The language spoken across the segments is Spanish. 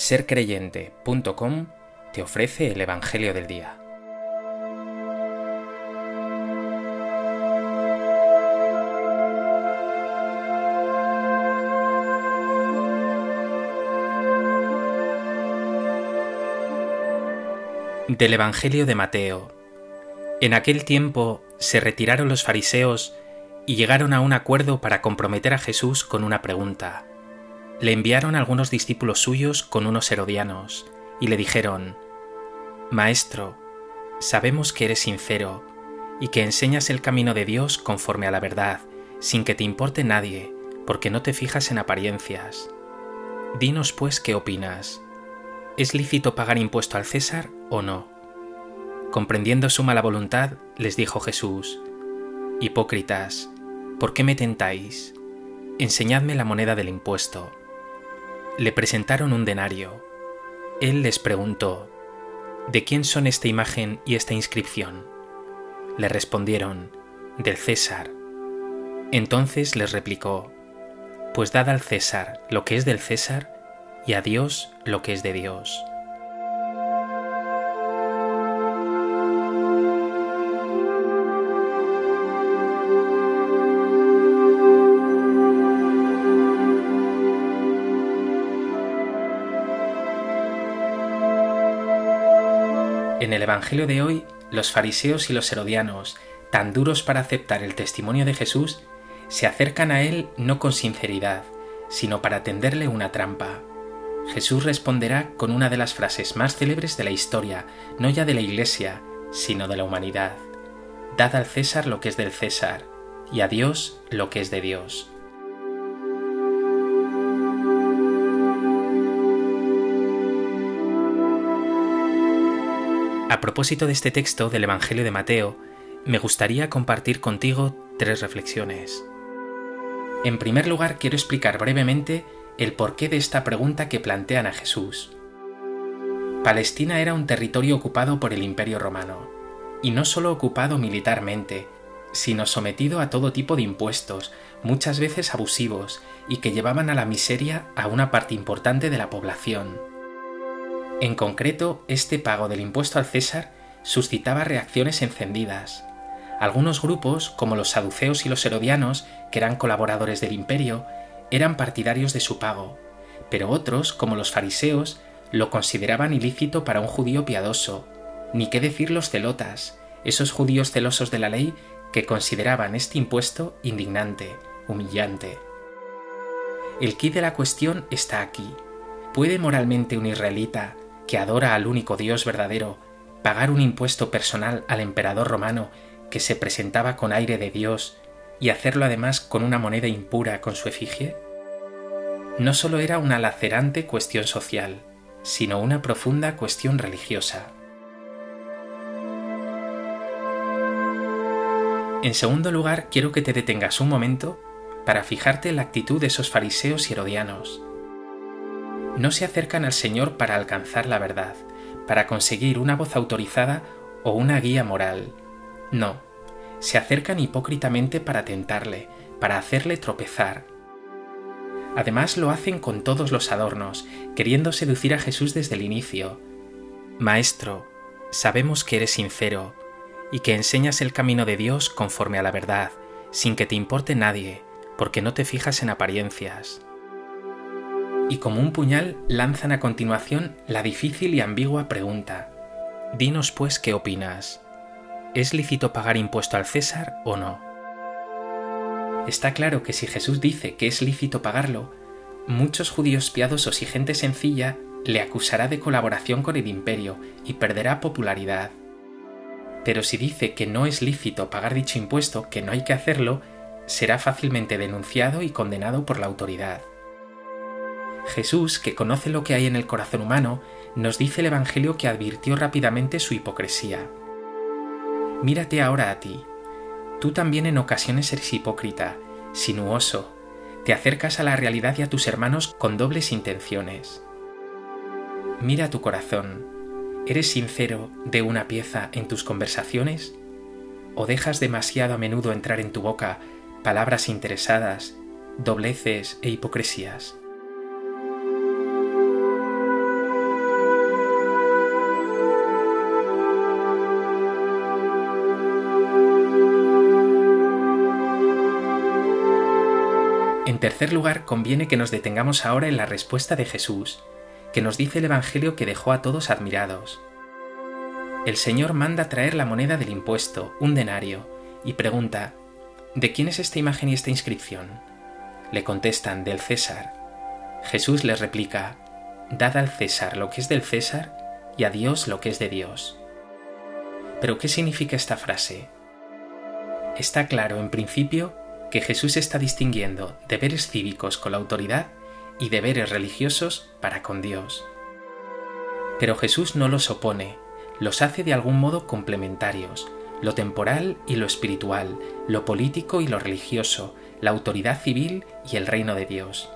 sercreyente.com te ofrece el Evangelio del Día. Del Evangelio de Mateo. En aquel tiempo se retiraron los fariseos y llegaron a un acuerdo para comprometer a Jesús con una pregunta le enviaron algunos discípulos suyos con unos herodianos, y le dijeron, Maestro, sabemos que eres sincero, y que enseñas el camino de Dios conforme a la verdad, sin que te importe nadie, porque no te fijas en apariencias. Dinos pues qué opinas. ¿Es lícito pagar impuesto al César o no? Comprendiendo su mala voluntad, les dijo Jesús, Hipócritas, ¿por qué me tentáis? Enseñadme la moneda del impuesto le presentaron un denario. Él les preguntó, ¿De quién son esta imagen y esta inscripción? Le respondieron, del César. Entonces les replicó, Pues dad al César lo que es del César y a Dios lo que es de Dios. En el Evangelio de hoy, los fariseos y los herodianos, tan duros para aceptar el testimonio de Jesús, se acercan a él no con sinceridad, sino para tenderle una trampa. Jesús responderá con una de las frases más célebres de la historia, no ya de la Iglesia, sino de la humanidad. Dad al César lo que es del César, y a Dios lo que es de Dios. A propósito de este texto del Evangelio de Mateo, me gustaría compartir contigo tres reflexiones. En primer lugar, quiero explicar brevemente el porqué de esta pregunta que plantean a Jesús. Palestina era un territorio ocupado por el Imperio romano, y no solo ocupado militarmente, sino sometido a todo tipo de impuestos, muchas veces abusivos, y que llevaban a la miseria a una parte importante de la población. En concreto, este pago del impuesto al César suscitaba reacciones encendidas. Algunos grupos, como los saduceos y los herodianos, que eran colaboradores del imperio, eran partidarios de su pago, pero otros, como los fariseos, lo consideraban ilícito para un judío piadoso, ni qué decir los celotas, esos judíos celosos de la ley que consideraban este impuesto indignante, humillante. El quid de la cuestión está aquí. ¿Puede moralmente un israelita que adora al único Dios verdadero, pagar un impuesto personal al emperador romano que se presentaba con aire de Dios y hacerlo además con una moneda impura con su efigie? No solo era una lacerante cuestión social, sino una profunda cuestión religiosa. En segundo lugar, quiero que te detengas un momento para fijarte en la actitud de esos fariseos y herodianos no se acercan al Señor para alcanzar la verdad, para conseguir una voz autorizada o una guía moral. No, se acercan hipócritamente para tentarle, para hacerle tropezar. Además lo hacen con todos los adornos, queriendo seducir a Jesús desde el inicio. Maestro, sabemos que eres sincero y que enseñas el camino de Dios conforme a la verdad, sin que te importe nadie, porque no te fijas en apariencias y como un puñal lanzan a continuación la difícil y ambigua pregunta. Dinos pues qué opinas. ¿Es lícito pagar impuesto al César o no? Está claro que si Jesús dice que es lícito pagarlo, muchos judíos piadosos y gente sencilla le acusará de colaboración con el imperio y perderá popularidad. Pero si dice que no es lícito pagar dicho impuesto, que no hay que hacerlo, será fácilmente denunciado y condenado por la autoridad. Jesús, que conoce lo que hay en el corazón humano, nos dice el Evangelio que advirtió rápidamente su hipocresía. Mírate ahora a ti. Tú también en ocasiones eres hipócrita, sinuoso, te acercas a la realidad y a tus hermanos con dobles intenciones. Mira tu corazón. ¿Eres sincero de una pieza en tus conversaciones? ¿O dejas demasiado a menudo entrar en tu boca palabras interesadas, dobleces e hipocresías? En tercer lugar, conviene que nos detengamos ahora en la respuesta de Jesús, que nos dice el Evangelio que dejó a todos admirados. El Señor manda traer la moneda del impuesto, un denario, y pregunta, ¿de quién es esta imagen y esta inscripción? Le contestan, del César. Jesús les replica, Dad al César lo que es del César y a Dios lo que es de Dios. Pero ¿qué significa esta frase? Está claro, en principio, que Jesús está distinguiendo deberes cívicos con la autoridad y deberes religiosos para con Dios. Pero Jesús no los opone, los hace de algún modo complementarios, lo temporal y lo espiritual, lo político y lo religioso, la autoridad civil y el reino de Dios.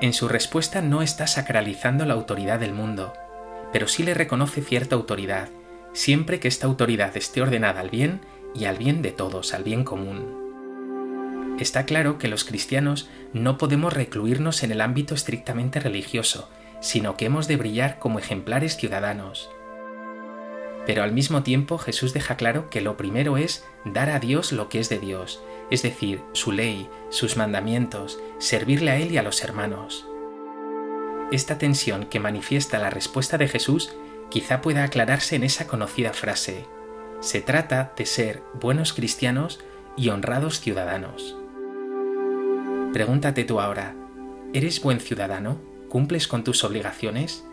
En su respuesta no está sacralizando la autoridad del mundo, pero sí le reconoce cierta autoridad, siempre que esta autoridad esté ordenada al bien y al bien de todos, al bien común. Está claro que los cristianos no podemos recluirnos en el ámbito estrictamente religioso, sino que hemos de brillar como ejemplares ciudadanos. Pero al mismo tiempo Jesús deja claro que lo primero es dar a Dios lo que es de Dios, es decir, su ley, sus mandamientos, servirle a Él y a los hermanos. Esta tensión que manifiesta la respuesta de Jesús quizá pueda aclararse en esa conocida frase, se trata de ser buenos cristianos y honrados ciudadanos. Pregúntate tú ahora, ¿eres buen ciudadano? ¿Cumples con tus obligaciones?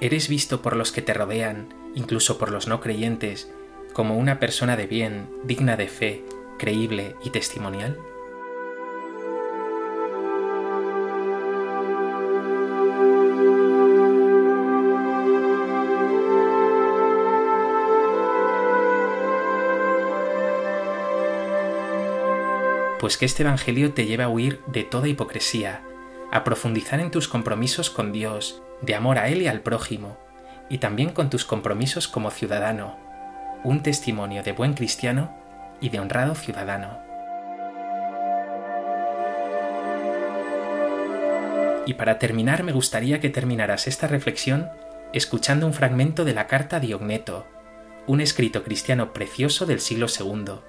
¿Eres visto por los que te rodean, incluso por los no creyentes, como una persona de bien, digna de fe, creíble y testimonial? Pues que este Evangelio te lleve a huir de toda hipocresía, a profundizar en tus compromisos con Dios, de amor a Él y al prójimo, y también con tus compromisos como ciudadano, un testimonio de buen cristiano y de honrado ciudadano. Y para terminar me gustaría que terminaras esta reflexión escuchando un fragmento de la carta Diogneto, un escrito cristiano precioso del siglo II,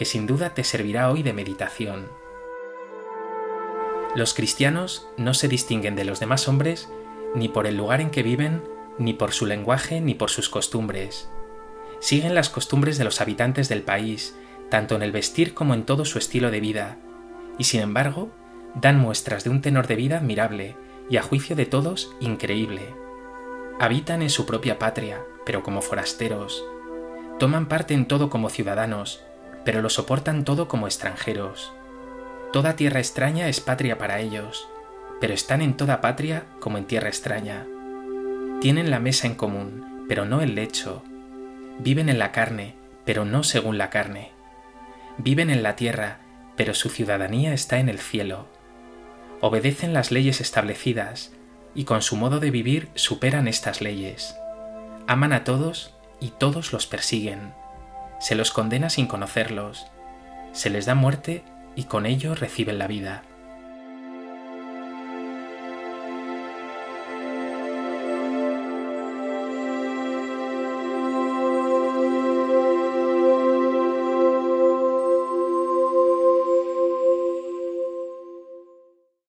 que sin duda te servirá hoy de meditación. Los cristianos no se distinguen de los demás hombres ni por el lugar en que viven, ni por su lenguaje, ni por sus costumbres. Siguen las costumbres de los habitantes del país, tanto en el vestir como en todo su estilo de vida, y sin embargo, dan muestras de un tenor de vida admirable y a juicio de todos increíble. Habitan en su propia patria, pero como forasteros. Toman parte en todo como ciudadanos, pero lo soportan todo como extranjeros. Toda tierra extraña es patria para ellos, pero están en toda patria como en tierra extraña. Tienen la mesa en común, pero no el lecho. Viven en la carne, pero no según la carne. Viven en la tierra, pero su ciudadanía está en el cielo. Obedecen las leyes establecidas, y con su modo de vivir superan estas leyes. Aman a todos y todos los persiguen se los condena sin conocerlos, se les da muerte y con ello reciben la vida.